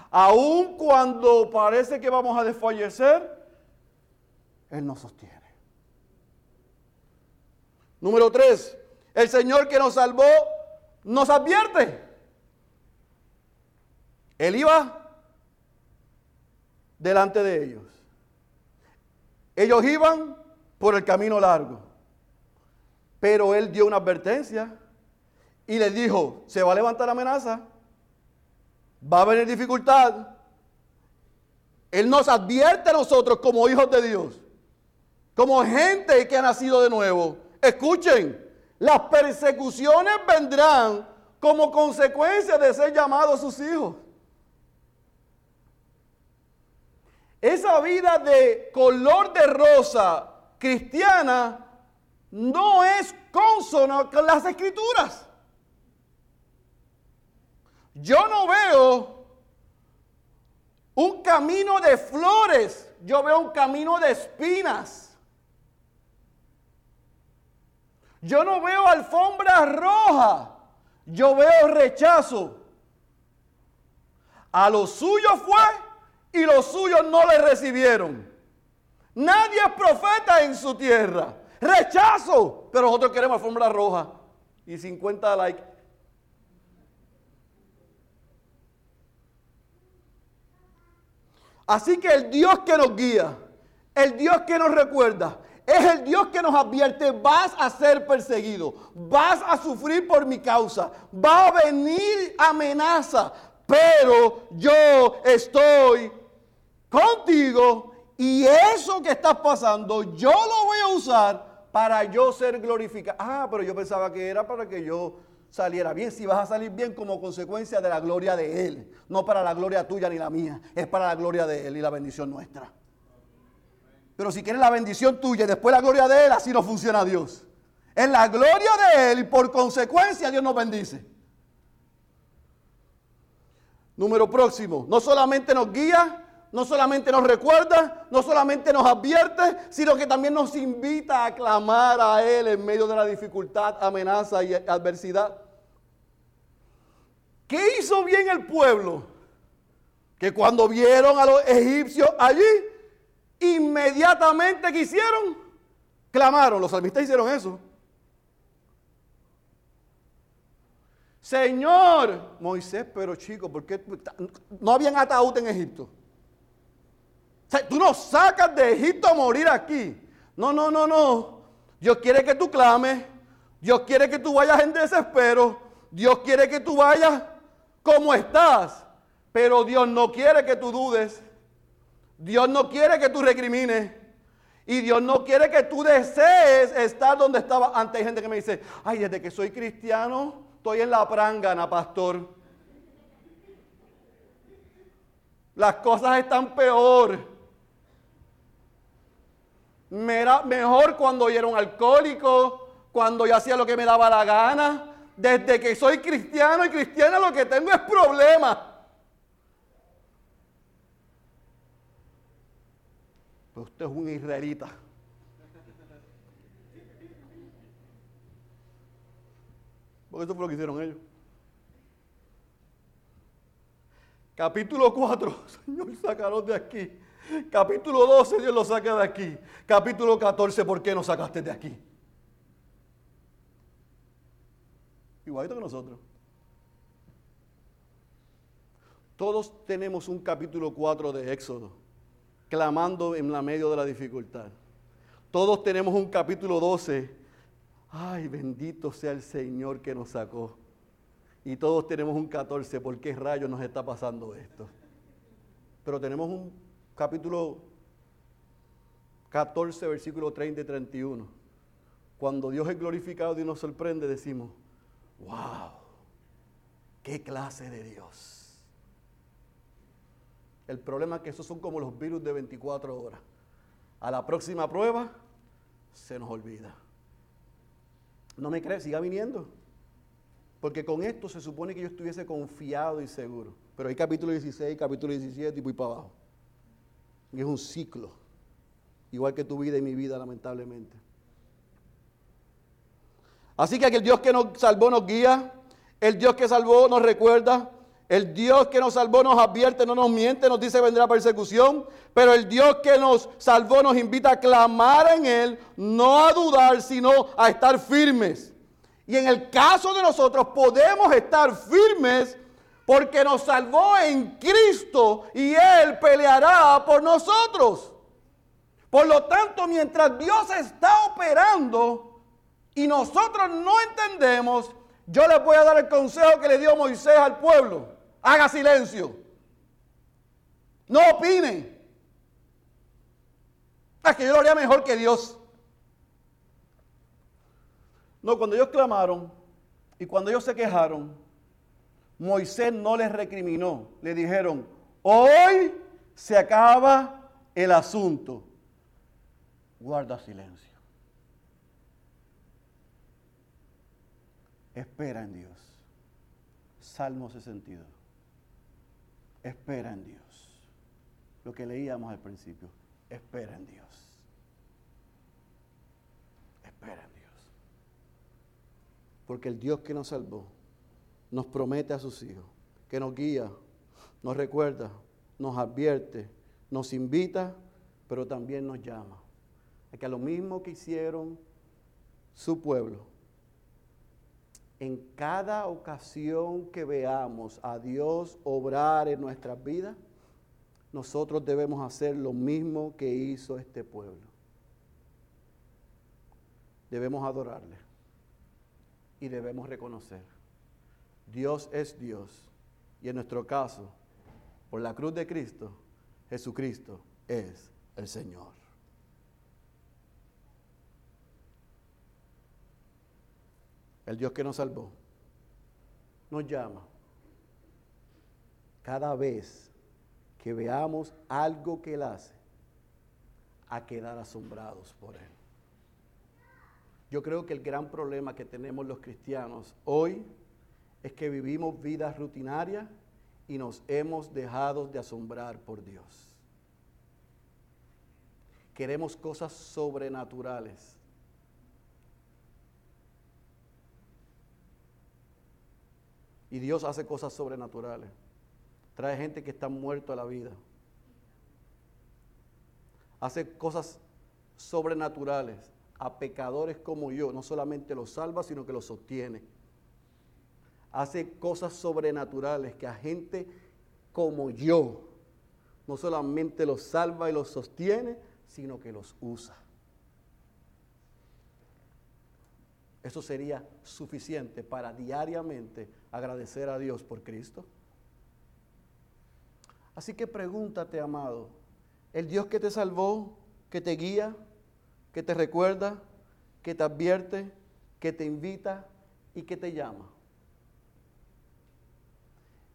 Aun cuando parece que vamos a desfallecer, Él nos sostiene. Número tres, el Señor que nos salvó nos advierte. Él iba delante de ellos. Ellos iban por el camino largo, pero Él dio una advertencia y les dijo, se va a levantar amenaza, va a venir dificultad. Él nos advierte a nosotros como hijos de Dios, como gente que ha nacido de nuevo. Escuchen, las persecuciones vendrán como consecuencia de ser llamados sus hijos. Esa vida de color de rosa cristiana no es consono con las escrituras. Yo no veo un camino de flores, yo veo un camino de espinas. Yo no veo alfombra roja, yo veo rechazo. A los suyos fue y los suyos no le recibieron. Nadie es profeta en su tierra. Rechazo, pero nosotros queremos alfombra roja y 50 likes. Así que el Dios que nos guía, el Dios que nos recuerda, es el Dios que nos advierte, vas a ser perseguido, vas a sufrir por mi causa, va a venir amenaza, pero yo estoy contigo y eso que estás pasando yo lo voy a usar para yo ser glorificado. Ah, pero yo pensaba que era para que yo saliera bien, si vas a salir bien como consecuencia de la gloria de Él, no para la gloria tuya ni la mía, es para la gloria de Él y la bendición nuestra. Pero si quieres la bendición tuya y después la gloria de Él, así no funciona Dios. Es la gloria de Él y por consecuencia Dios nos bendice. Número próximo, no solamente nos guía, no solamente nos recuerda, no solamente nos advierte, sino que también nos invita a clamar a Él en medio de la dificultad, amenaza y adversidad. ¿Qué hizo bien el pueblo? Que cuando vieron a los egipcios allí, inmediatamente ¿qué hicieron? Clamaron, los salmistas hicieron eso. Señor, Moisés, pero chico, ¿por qué no habían ataúd en Egipto? tú no sacas de Egipto a morir aquí. No, no, no, no. Dios quiere que tú clames. Dios quiere que tú vayas en desespero. Dios quiere que tú vayas como estás. Pero Dios no quiere que tú dudes. Dios no quiere que tú recrimines. Y Dios no quiere que tú desees estar donde estaba. Antes hay gente que me dice, ay, desde que soy cristiano, estoy en la prangana, pastor. Las cosas están peor. Me era mejor cuando yo era un alcohólico, cuando yo hacía lo que me daba la gana. Desde que soy cristiano y cristiana lo que tengo es problemas. Pero usted es un israelita. Porque eso fue lo que hicieron ellos. Capítulo 4, Señor, sácalos de aquí. Capítulo 12, Dios lo saca de aquí. Capítulo 14, ¿por qué nos sacaste de aquí? Igualito que nosotros. Todos tenemos un capítulo 4 de Éxodo, clamando en la medio de la dificultad. Todos tenemos un capítulo 12. Ay, bendito sea el Señor que nos sacó. Y todos tenemos un 14. ¿Por qué rayos nos está pasando esto? Pero tenemos un capítulo 14, versículo 30 y 31. Cuando Dios es glorificado y nos sorprende, decimos, wow, qué clase de Dios. El problema es que esos son como los virus de 24 horas. A la próxima prueba se nos olvida. ¿No me crees? Siga viniendo. Porque con esto se supone que yo estuviese confiado y seguro. Pero hay capítulo 16, capítulo 17 y voy para abajo. Es un ciclo. Igual que tu vida y mi vida, lamentablemente. Así que aquel Dios que nos salvó nos guía. El Dios que salvó nos recuerda. El Dios que nos salvó nos advierte, no nos miente, nos dice vendrá persecución. Pero el Dios que nos salvó nos invita a clamar en Él, no a dudar, sino a estar firmes. Y en el caso de nosotros podemos estar firmes porque nos salvó en Cristo y Él peleará por nosotros. Por lo tanto, mientras Dios está operando y nosotros no entendemos, yo le voy a dar el consejo que le dio Moisés al pueblo. Haga silencio. No opinen. Es que yo lo haría mejor que Dios. No, cuando ellos clamaron y cuando ellos se quejaron, Moisés no les recriminó. Le dijeron, hoy se acaba el asunto. Guarda silencio. Espera en Dios. Salmo 62. Espera en Dios. Lo que leíamos al principio. Espera en Dios. Espera en Dios. Porque el Dios que nos salvó nos promete a sus hijos, que nos guía, nos recuerda, nos advierte, nos invita, pero también nos llama. A que a lo mismo que hicieron su pueblo, en cada ocasión que veamos a Dios obrar en nuestras vidas, nosotros debemos hacer lo mismo que hizo este pueblo. Debemos adorarle y debemos reconocer. Dios es Dios. Y en nuestro caso, por la cruz de Cristo, Jesucristo es el Señor. El Dios que nos salvó nos llama cada vez que veamos algo que Él hace a quedar asombrados por Él. Yo creo que el gran problema que tenemos los cristianos hoy es que vivimos vidas rutinarias y nos hemos dejado de asombrar por Dios. Queremos cosas sobrenaturales. Y Dios hace cosas sobrenaturales. Trae gente que está muerto a la vida. Hace cosas sobrenaturales a pecadores como yo. No solamente los salva, sino que los sostiene hace cosas sobrenaturales que a gente como yo no solamente los salva y los sostiene, sino que los usa. Eso sería suficiente para diariamente agradecer a Dios por Cristo. Así que pregúntate, amado, El Dios que te salvó, que te guía, que te recuerda, que te advierte, que te invita y que te llama.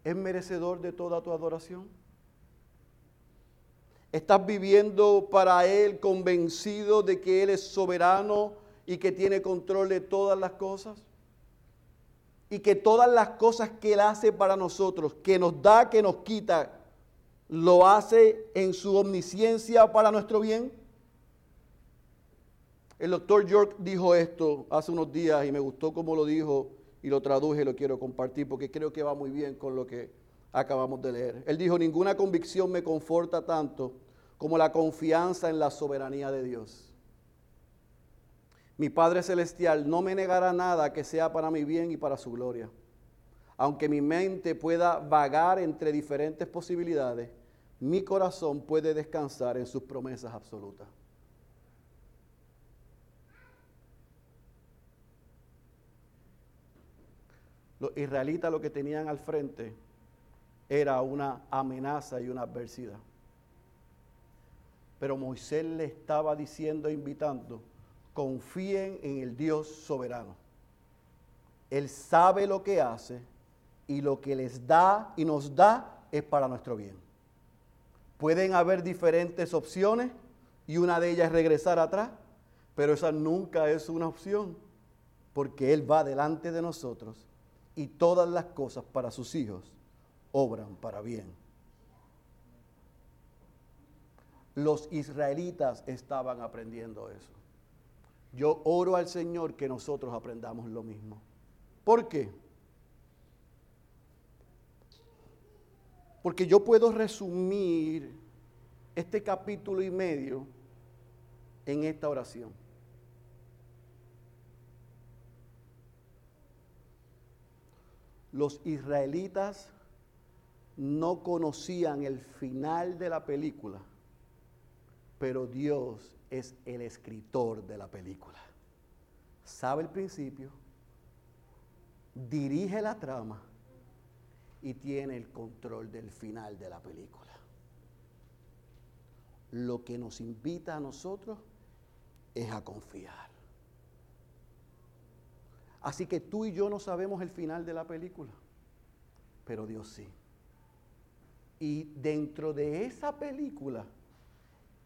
¿Es merecedor de toda tu adoración? ¿Estás viviendo para Él convencido de que Él es soberano y que tiene control de todas las cosas? Y que todas las cosas que Él hace para nosotros, que nos da, que nos quita, lo hace en su omnisciencia para nuestro bien. El doctor York dijo esto hace unos días y me gustó cómo lo dijo y lo traduje lo quiero compartir porque creo que va muy bien con lo que acabamos de leer. Él dijo, ninguna convicción me conforta tanto como la confianza en la soberanía de Dios. Mi Padre Celestial no me negará nada que sea para mi bien y para su gloria. Aunque mi mente pueda vagar entre diferentes posibilidades, mi corazón puede descansar en sus promesas absolutas. Los israelitas lo que tenían al frente era una amenaza y una adversidad. Pero Moisés le estaba diciendo e invitando, confíen en el Dios soberano. Él sabe lo que hace y lo que les da y nos da es para nuestro bien. Pueden haber diferentes opciones y una de ellas es regresar atrás, pero esa nunca es una opción, porque Él va delante de nosotros y todas las cosas para sus hijos obran para bien. Los israelitas estaban aprendiendo eso. Yo oro al Señor que nosotros aprendamos lo mismo. ¿Por qué? Porque yo puedo resumir este capítulo y medio en esta oración. Los israelitas no conocían el final de la película, pero Dios es el escritor de la película. Sabe el principio, dirige la trama y tiene el control del final de la película. Lo que nos invita a nosotros es a confiar. Así que tú y yo no sabemos el final de la película, pero Dios sí. Y dentro de esa película,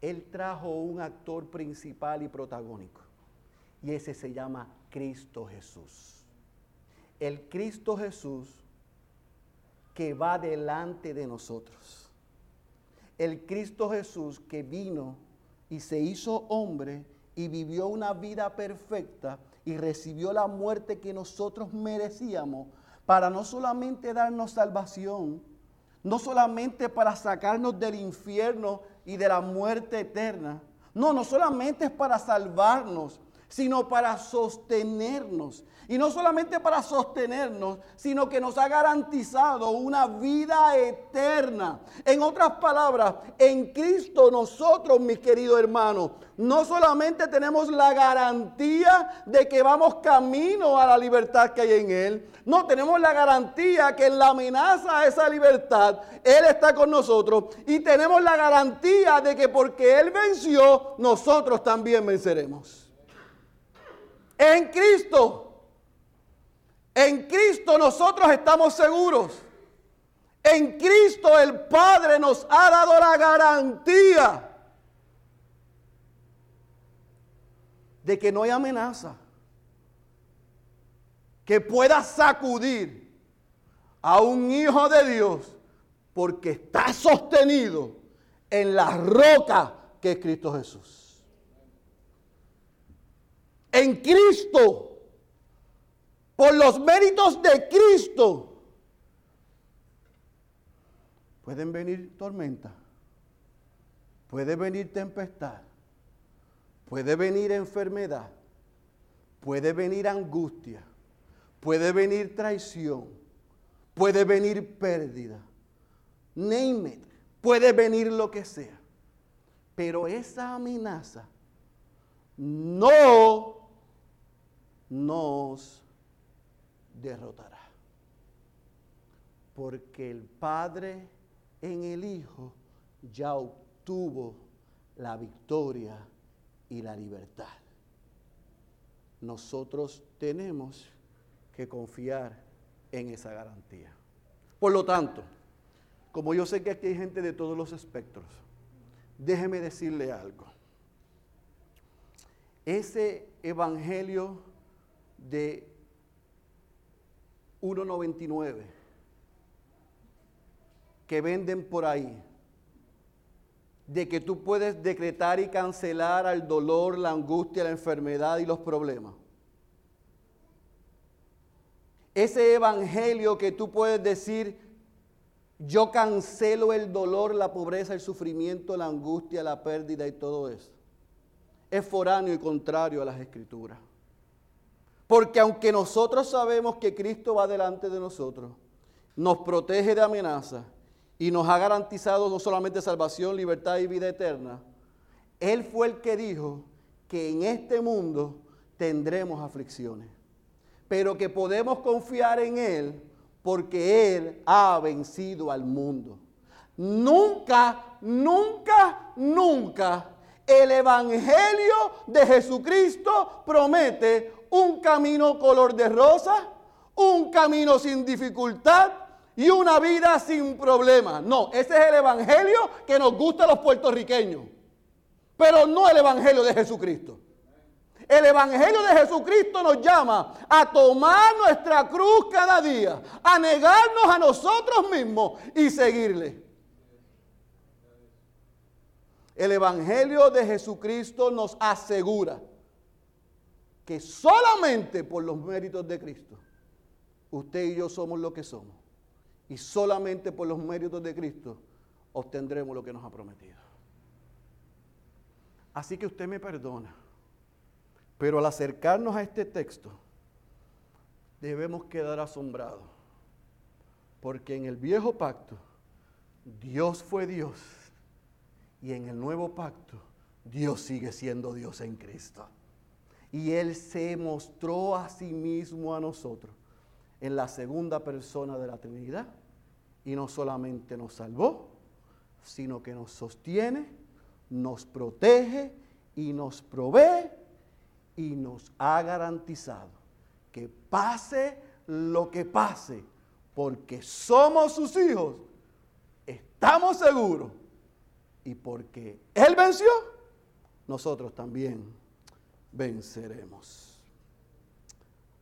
Él trajo un actor principal y protagónico. Y ese se llama Cristo Jesús. El Cristo Jesús que va delante de nosotros. El Cristo Jesús que vino y se hizo hombre y vivió una vida perfecta y recibió la muerte que nosotros merecíamos para no solamente darnos salvación, no solamente para sacarnos del infierno y de la muerte eterna, no, no solamente es para salvarnos, sino para sostenernos. Y no solamente para sostenernos, sino que nos ha garantizado una vida eterna. En otras palabras, en Cristo nosotros, mis queridos hermanos, no solamente tenemos la garantía de que vamos camino a la libertad que hay en Él, no tenemos la garantía que en la amenaza a esa libertad Él está con nosotros y tenemos la garantía de que porque Él venció, nosotros también venceremos. En Cristo. En Cristo nosotros estamos seguros. En Cristo el Padre nos ha dado la garantía de que no hay amenaza que pueda sacudir a un hijo de Dios porque está sostenido en la roca que es Cristo Jesús en Cristo, por los méritos de Cristo, pueden venir tormenta, puede venir tempestad, puede venir enfermedad, puede venir angustia, puede venir traición, puede venir pérdida, name it, puede venir lo que sea. Pero esa amenaza no nos derrotará. Porque el Padre en el Hijo ya obtuvo la victoria y la libertad. Nosotros tenemos que confiar en esa garantía. Por lo tanto, como yo sé que aquí hay gente de todos los espectros, déjeme decirle algo. Ese evangelio de 1.99 que venden por ahí, de que tú puedes decretar y cancelar al dolor, la angustia, la enfermedad y los problemas. Ese evangelio que tú puedes decir, yo cancelo el dolor, la pobreza, el sufrimiento, la angustia, la pérdida y todo eso. Es foráneo y contrario a las escrituras. Porque aunque nosotros sabemos que Cristo va delante de nosotros, nos protege de amenazas y nos ha garantizado no solamente salvación, libertad y vida eterna, Él fue el que dijo que en este mundo tendremos aflicciones, pero que podemos confiar en Él porque Él ha vencido al mundo. Nunca, nunca, nunca el Evangelio de Jesucristo promete un camino color de rosa, un camino sin dificultad y una vida sin problemas. No, ese es el Evangelio que nos gusta a los puertorriqueños, pero no el Evangelio de Jesucristo. El Evangelio de Jesucristo nos llama a tomar nuestra cruz cada día, a negarnos a nosotros mismos y seguirle. El Evangelio de Jesucristo nos asegura que solamente por los méritos de Cristo, usted y yo somos lo que somos. Y solamente por los méritos de Cristo obtendremos lo que nos ha prometido. Así que usted me perdona pero al acercarnos a este texto, debemos quedar asombrados. Porque en el viejo pacto, Dios fue Dios. Y en el nuevo pacto, Dios sigue siendo Dios en Cristo. Y Él se mostró a sí mismo a nosotros en la segunda persona de la Trinidad. Y no solamente nos salvó, sino que nos sostiene, nos protege y nos provee y nos ha garantizado que pase lo que pase, porque somos sus hijos, estamos seguros. Y porque Él venció, nosotros también venceremos.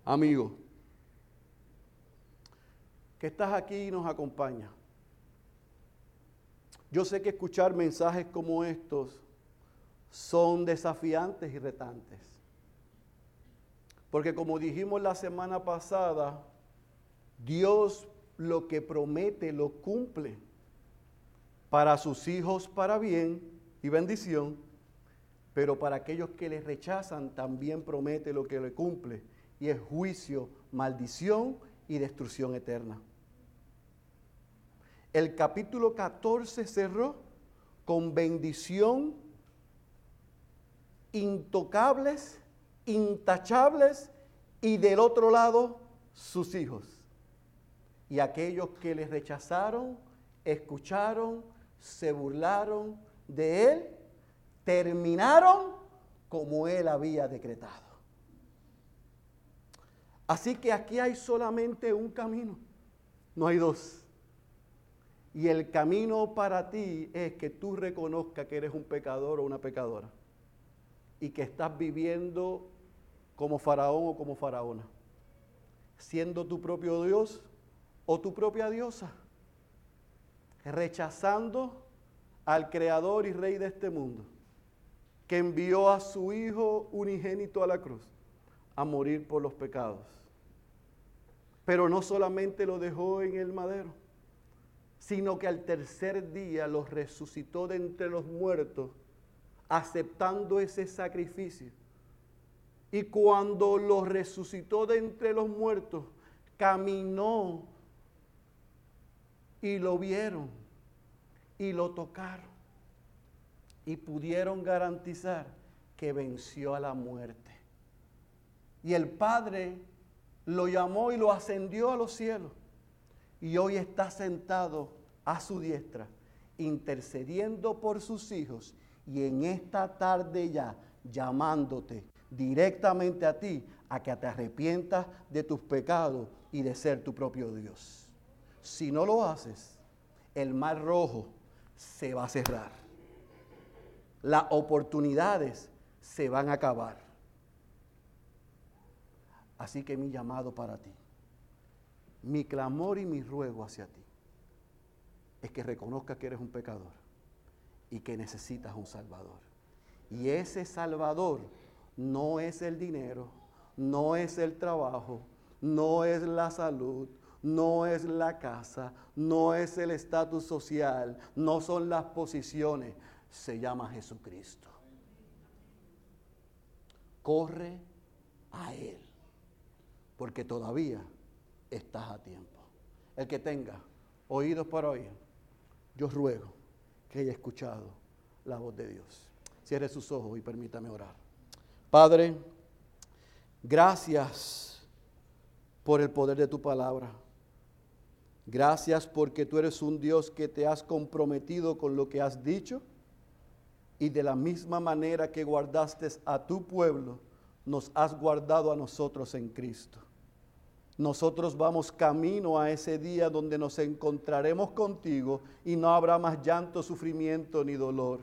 Amigo, que estás aquí y nos acompaña. Yo sé que escuchar mensajes como estos son desafiantes y retantes. Porque como dijimos la semana pasada, Dios lo que promete lo cumple para sus hijos para bien y bendición, pero para aquellos que le rechazan también promete lo que le cumple y es juicio, maldición y destrucción eterna. El capítulo 14 cerró con bendición intocables intachables y del otro lado sus hijos. Y aquellos que les rechazaron, escucharon, se burlaron de él, terminaron como él había decretado. Así que aquí hay solamente un camino, no hay dos. Y el camino para ti es que tú reconozcas que eres un pecador o una pecadora y que estás viviendo como faraón o como faraona, siendo tu propio Dios o tu propia diosa, rechazando al creador y rey de este mundo, que envió a su Hijo unigénito a la cruz a morir por los pecados. Pero no solamente lo dejó en el madero, sino que al tercer día los resucitó de entre los muertos, aceptando ese sacrificio y cuando lo resucitó de entre los muertos, caminó y lo vieron y lo tocaron y pudieron garantizar que venció a la muerte. Y el Padre lo llamó y lo ascendió a los cielos y hoy está sentado a su diestra intercediendo por sus hijos y en esta tarde ya llamándote directamente a ti a que te arrepientas de tus pecados y de ser tu propio Dios. Si no lo haces, el mar rojo se va a cerrar. Las oportunidades se van a acabar. Así que mi llamado para ti, mi clamor y mi ruego hacia ti, es que reconozcas que eres un pecador y que necesitas un Salvador. Y ese Salvador no es el dinero, no es el trabajo, no es la salud, no es la casa, no es el estatus social, no son las posiciones, se llama Jesucristo. Corre a Él, porque todavía estás a tiempo. El que tenga oídos para oír, yo ruego que haya escuchado la voz de Dios. Cierre sus ojos y permítame orar. Padre, gracias por el poder de tu palabra. Gracias porque tú eres un Dios que te has comprometido con lo que has dicho y de la misma manera que guardaste a tu pueblo, nos has guardado a nosotros en Cristo. Nosotros vamos camino a ese día donde nos encontraremos contigo y no habrá más llanto, sufrimiento ni dolor.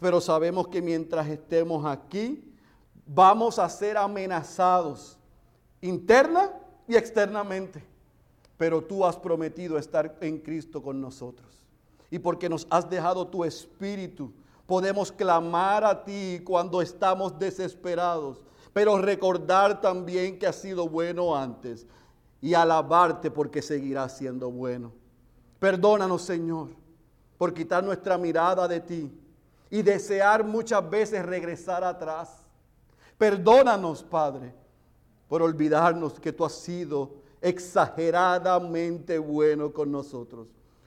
Pero sabemos que mientras estemos aquí, vamos a ser amenazados interna y externamente pero tú has prometido estar en Cristo con nosotros. Y porque nos has dejado tu espíritu, podemos clamar a ti cuando estamos desesperados, pero recordar también que has sido bueno antes y alabarte porque seguirás siendo bueno. Perdónanos, Señor, por quitar nuestra mirada de ti y desear muchas veces regresar atrás. Perdónanos, Padre, por olvidarnos que tú has sido exageradamente bueno con nosotros.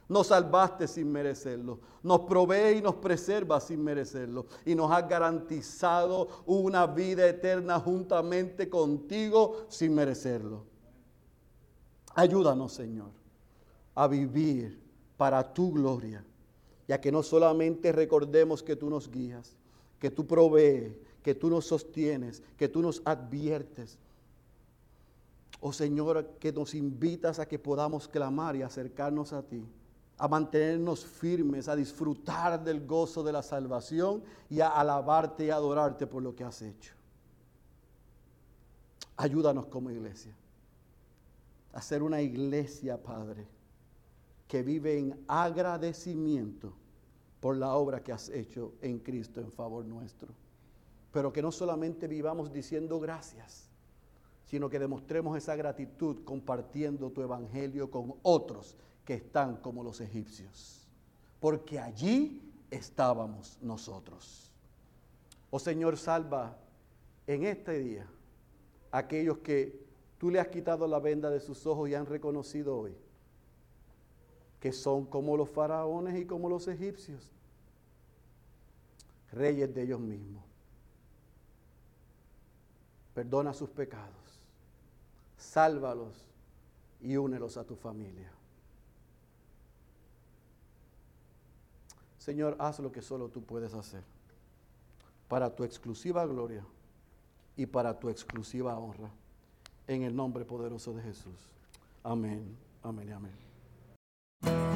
Nos salvaste sin merecerlo, nos provee y nos preserva sin merecerlo. Y nos has garantizado una vida eterna juntamente contigo sin merecerlo. Ayúdanos, Señor, a vivir para tu gloria, ya que no solamente recordemos que tú nos guías, que tú provees, que tú nos sostienes, que tú nos adviertes, Oh Señor, que nos invitas a que podamos clamar y acercarnos a ti, a mantenernos firmes, a disfrutar del gozo de la salvación y a alabarte y adorarte por lo que has hecho. Ayúdanos como iglesia a ser una iglesia, Padre, que vive en agradecimiento por la obra que has hecho en Cristo en favor nuestro. Pero que no solamente vivamos diciendo gracias, sino que demostremos esa gratitud compartiendo tu evangelio con otros que están como los egipcios. Porque allí estábamos nosotros. Oh Señor, salva en este día aquellos que tú le has quitado la venda de sus ojos y han reconocido hoy que son como los faraones y como los egipcios, reyes de ellos mismos. Perdona sus pecados sálvalos y únelos a tu familia. Señor, haz lo que solo tú puedes hacer para tu exclusiva gloria y para tu exclusiva honra. En el nombre poderoso de Jesús. Amén, amén y amén.